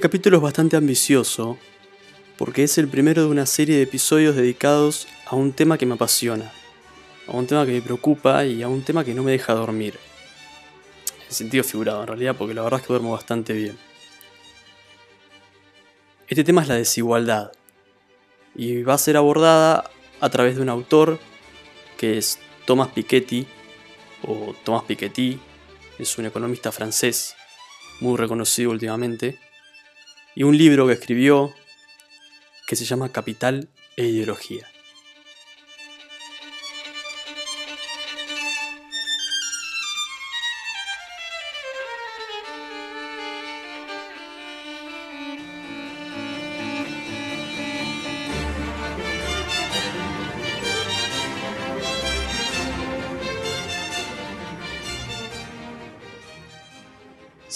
Este capítulo es bastante ambicioso porque es el primero de una serie de episodios dedicados a un tema que me apasiona, a un tema que me preocupa y a un tema que no me deja dormir. En sentido figurado en realidad, porque la verdad es que duermo bastante bien. Este tema es la desigualdad y va a ser abordada a través de un autor que es Thomas Piketty o Thomas Piketty, es un economista francés muy reconocido últimamente, y un libro que escribió que se llama Capital e Ideología.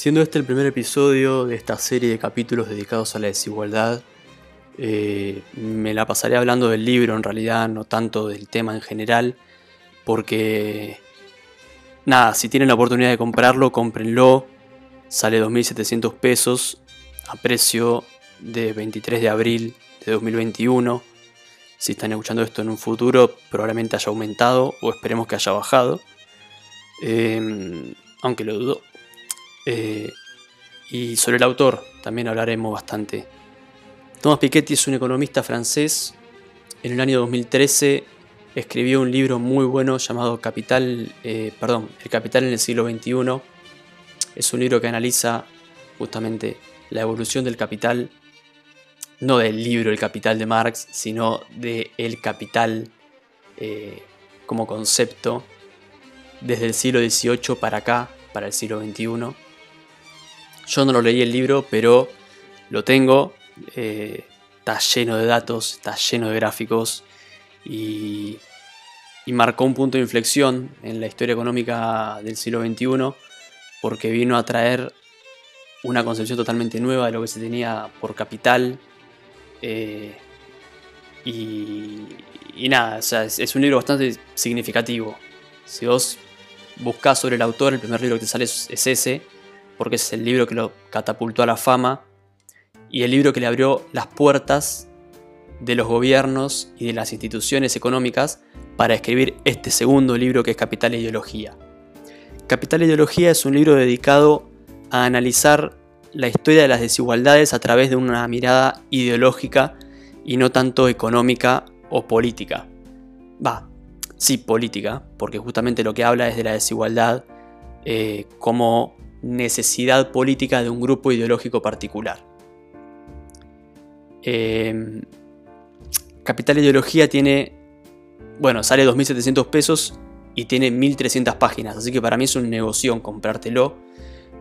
Siendo este el primer episodio de esta serie de capítulos dedicados a la desigualdad, eh, me la pasaré hablando del libro en realidad, no tanto del tema en general, porque nada, si tienen la oportunidad de comprarlo, cómprenlo, sale 2.700 pesos a precio de 23 de abril de 2021. Si están escuchando esto en un futuro, probablemente haya aumentado o esperemos que haya bajado. Eh, aunque lo dudo. Eh, y sobre el autor también hablaremos bastante. Thomas Piketty es un economista francés. En el año 2013 escribió un libro muy bueno llamado Capital, eh, perdón, El Capital en el siglo XXI. Es un libro que analiza justamente la evolución del capital, no del libro El Capital de Marx, sino de el capital eh, como concepto desde el siglo XVIII para acá, para el siglo XXI. Yo no lo leí el libro, pero lo tengo. Eh, está lleno de datos, está lleno de gráficos y, marcó un punto de inflexión en la historia económica del siglo XXI porque vino a traer una concepción totalmente nueva de lo que se tenía por capital. Eh, y, nada, es, un libro bastante significativo. Si vos buscás sobre el autor, el primer libro que te sale es ese porque es el libro que lo catapultó a la fama y el libro que le abrió las puertas de los gobiernos y de las instituciones económicas para escribir este segundo libro que es Capital e Ideología. Capital e Ideología es un libro dedicado a analizar la historia de las desigualdades a través de una mirada ideológica y no tanto económica o política. Va, sí política, porque justamente lo que habla es de la desigualdad eh, como necesidad política de un grupo ideológico particular. Em, Capital Ideología tiene, bueno, sale 2.700 pesos y tiene 1.300 páginas, así que para mí es un negocio comprártelo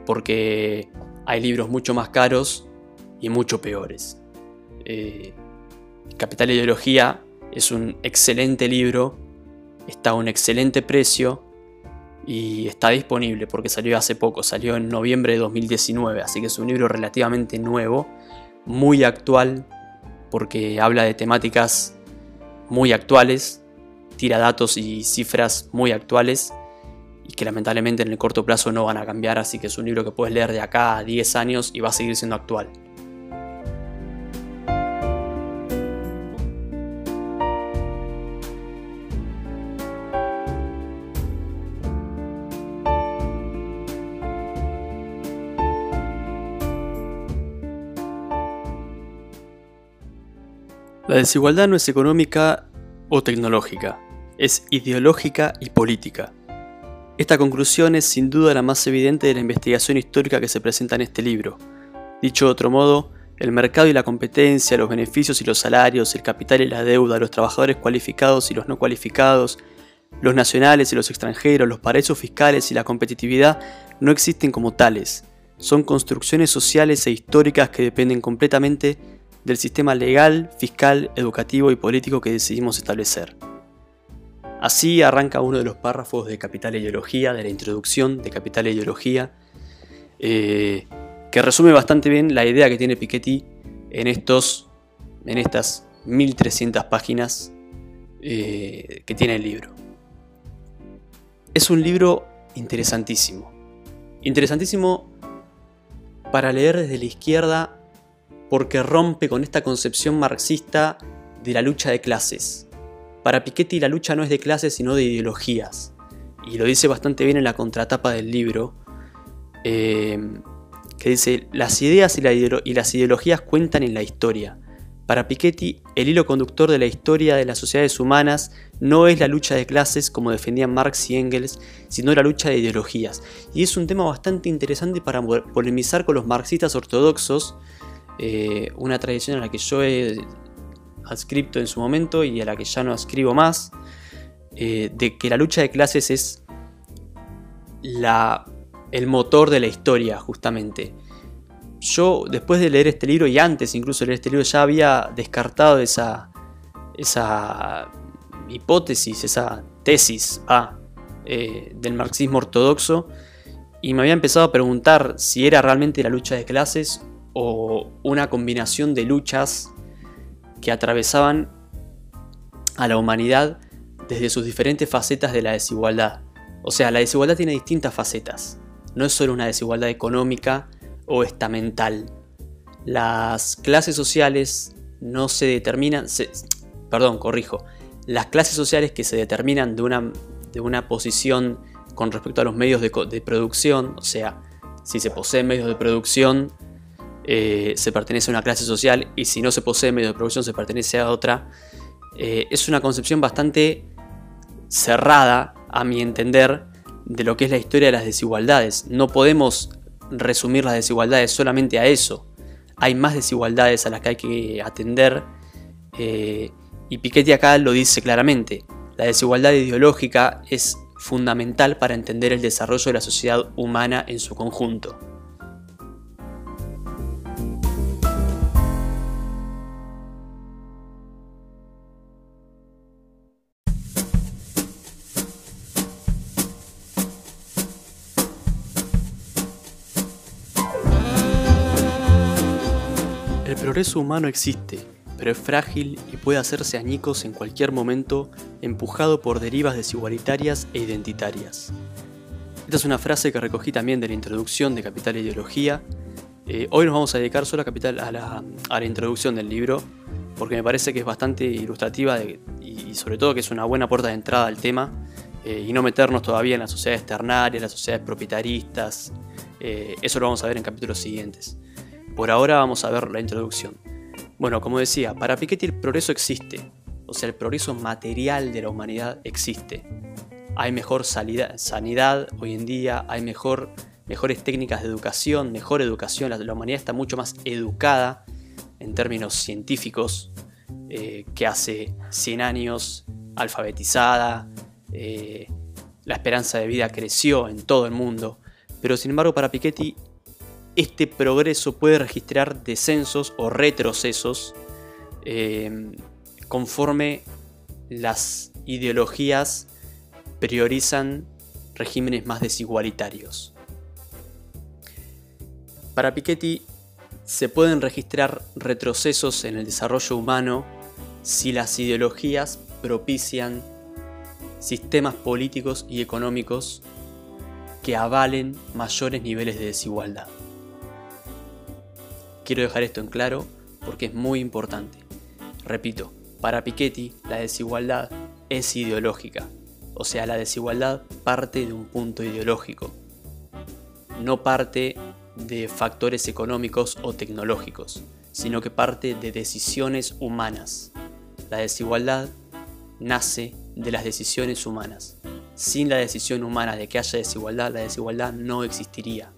porque hay libros mucho más caros y mucho peores. Eh, Capital Ideología es un excelente libro, está a un excelente precio y está disponible porque salió hace poco, salió en noviembre de 2019, así que es un libro relativamente nuevo, muy actual porque habla de temáticas muy actuales, tira datos y cifras muy actuales y que lamentablemente en el corto plazo no van a cambiar, así que es un libro que puedes leer de acá a 10 años y va a seguir siendo actual. La desigualdad no es económica o tecnológica, es ideológica y política. Esta conclusión es sin duda la más evidente de la investigación histórica que se presenta en este libro. Dicho de otro modo, el mercado y la competencia, los beneficios y los salarios, el capital y la deuda, los trabajadores cualificados y los no cualificados, los nacionales y los extranjeros, los paraísos fiscales y la competitividad no existen como tales. Son construcciones sociales e históricas que dependen completamente del sistema legal, fiscal, educativo y político que decidimos establecer. Así arranca uno de los párrafos de Capital e Ideología, de la introducción de Capital e Ideología, eh, que resume bastante bien la idea que tiene Piketty en, estos, en estas 1300 páginas eh, que tiene el libro. Es un libro interesantísimo. Interesantísimo para leer desde la izquierda porque rompe con esta concepción marxista de la lucha de clases. Para Piketty la lucha no es de clases sino de ideologías, y lo dice bastante bien en la contratapa del libro, eh, que dice, las ideas y las ideologías cuentan en la historia. Para Piketty, el hilo conductor de la historia de las sociedades humanas no es la lucha de clases como defendían Marx y Engels, sino la lucha de ideologías. Y es un tema bastante interesante para polemizar con los marxistas ortodoxos, eh, una tradición a la que yo he adscripto en su momento y a la que ya no escribo más, eh, de que la lucha de clases es la, el motor de la historia, justamente. Yo después de leer este libro y antes incluso de leer este libro ya había descartado esa, esa hipótesis, esa tesis ah, del marxismo ortodoxo y me había empezado a preguntar si era realmente la lucha de clases o una combinación de luchas que atravesaban a la humanidad desde sus diferentes facetas de la desigualdad. O sea, la desigualdad tiene distintas facetas. No es solo una desigualdad económica, o estamental. Las clases sociales no se determinan, perdón, corrijo, las clases sociales que se determinan de una, de una posición con respecto a los medios de, producción, o sea, si se posee medios de producción, eh, se pertenece a una clase social y si no se posee medios de producción se pertenece a otra, eh, es una concepción bastante cerrada, a mi entender, de lo que es la historia de las desigualdades. No podemos resumir las desigualdades solamente a eso. Hay más desigualdades a las que hay que atender. Eh, y Piketty acá lo dice claramente. La desigualdad ideológica es fundamental para entender el desarrollo de la sociedad humana en su conjunto. Progreso humano existe, pero es frágil y puede hacerse añicos en cualquier momento empujado por derivas desigualitarias e identitarias. Esta es una frase que recogí también de la introducción de Capital e Ideología. Eh, hoy nos vamos a dedicar solo a, Capital, a, la, introducción del libro, porque me parece que es bastante ilustrativa y, sobre todo que es una buena puerta de entrada al tema, eh, y no meternos todavía en las sociedades ternarias, las sociedades propietaristas. Eh, eso lo vamos a ver en capítulos siguientes. Por ahora vamos a ver la introducción. Bueno, como decía, para Piketty el progreso existe, o sea, el progreso material de la humanidad existe. Hay mejor sanidad hoy en día, hay mejor, mejores técnicas de educación, mejor educación, la, humanidad está mucho más educada en términos científicos eh, que hace 100 años, alfabetizada, eh, la esperanza de vida creció en todo el mundo, pero sin embargo para Piketty este progreso puede registrar descensos o retrocesos eh, conforme las ideologías priorizan regímenes más desigualitarios. Para Piketty se pueden registrar retrocesos en el desarrollo humano si las ideologías propician sistemas políticos y económicos que avalen mayores niveles de desigualdad. Quiero dejar esto en claro porque es muy importante. Repito, para Piketty la desigualdad es ideológica, o sea, la desigualdad parte de un punto ideológico, no parte de factores económicos o tecnológicos, sino que parte de decisiones humanas. La desigualdad nace de las decisiones humanas. Sin la decisión humana de que haya desigualdad, la desigualdad no existiría.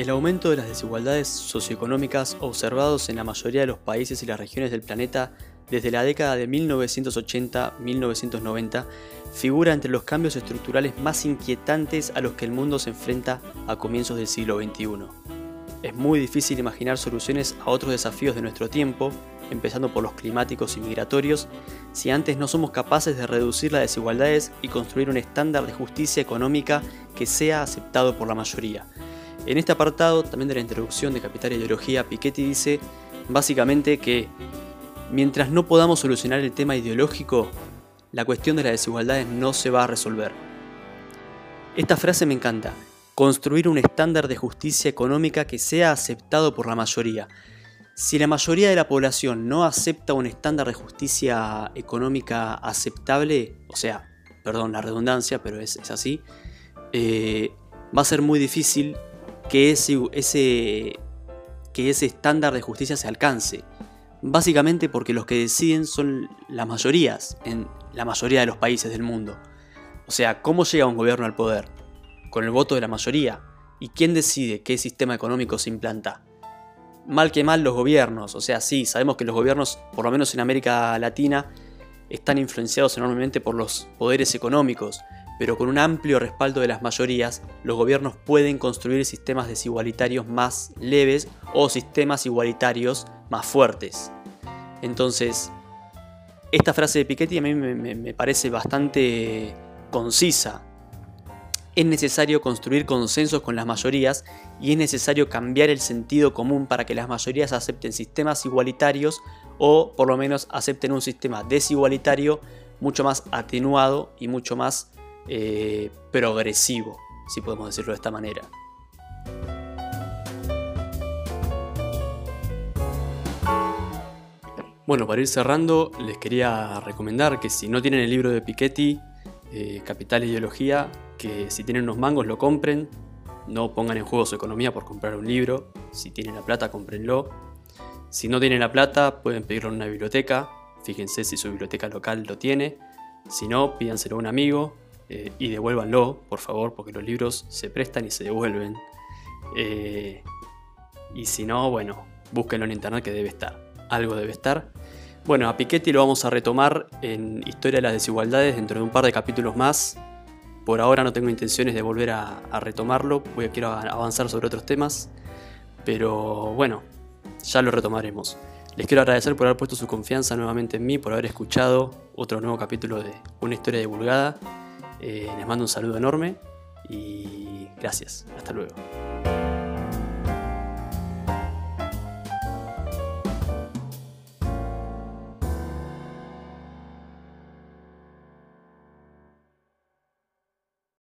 El aumento de las desigualdades socioeconómicas observados en la mayoría de los países y las regiones del planeta desde la década de 1980-1990 figura entre los cambios estructurales más inquietantes a los que el mundo se enfrenta a comienzos del siglo XXI. Es muy difícil imaginar soluciones a otros desafíos de nuestro tiempo, empezando por los climáticos y migratorios, si antes no somos capaces de reducir las desigualdades y construir un estándar de justicia económica que sea aceptado por la mayoría en este apartado, también de la introducción de Capital e Ideología, Piketty dice básicamente que mientras no podamos solucionar el tema ideológico, la cuestión de las desigualdades no se va a resolver. Esta frase me encanta. Construir un estándar de justicia económica que sea aceptado por la mayoría. Si la mayoría de la población no acepta un estándar de justicia económica aceptable, o sea, perdón la redundancia, pero es, así, eh, va a ser muy difícil que ese, que ese estándar de justicia se alcance. Básicamente porque los que deciden son las mayorías en la mayoría de los países del mundo. O sea, ¿cómo llega un gobierno al poder? Con el voto de la mayoría. ¿Y quién decide qué sistema económico se implanta? Mal que mal los gobiernos. O sea, sí, sabemos que los gobiernos, por lo menos en América Latina, están influenciados enormemente por los poderes económicos, pero con un amplio respaldo de las mayorías, los gobiernos pueden construir sistemas desigualitarios más leves o sistemas igualitarios más fuertes. Entonces, esta frase de Piketty a mí me, parece bastante concisa. Es necesario construir consensos con las mayorías y es necesario cambiar el sentido común para que las mayorías acepten sistemas igualitarios o por lo menos acepten un sistema desigualitario mucho más atenuado y mucho más eh, progresivo, si podemos decirlo de esta manera. Bueno, para ir cerrando, les quería recomendar que si no tienen el libro de Piketty, eh, Capital e Ideología, que si tienen unos mangos lo compren, no pongan en juego su economía por comprar un libro, si tienen la plata, cómprenlo. Si no tienen la plata, pueden pedirlo en una biblioteca, fíjense si su biblioteca local lo tiene, si no, pídanselo a un amigo eh, y devuélvanlo, por favor, porque los libros se prestan y se devuelven. Eh, y si no, bueno, búsquenlo en internet que debe estar. Algo debe estar. Bueno, a Piketty lo vamos a retomar en Historia de las Desigualdades dentro de un par de capítulos más. Por ahora no tengo intenciones de volver a, retomarlo, voy a quiero avanzar sobre otros temas. Pero bueno, ya lo retomaremos. Les quiero agradecer por haber puesto su confianza nuevamente en mí, por haber escuchado otro nuevo capítulo de Una historia divulgada. Eh, les mando un saludo enorme y gracias. Hasta luego.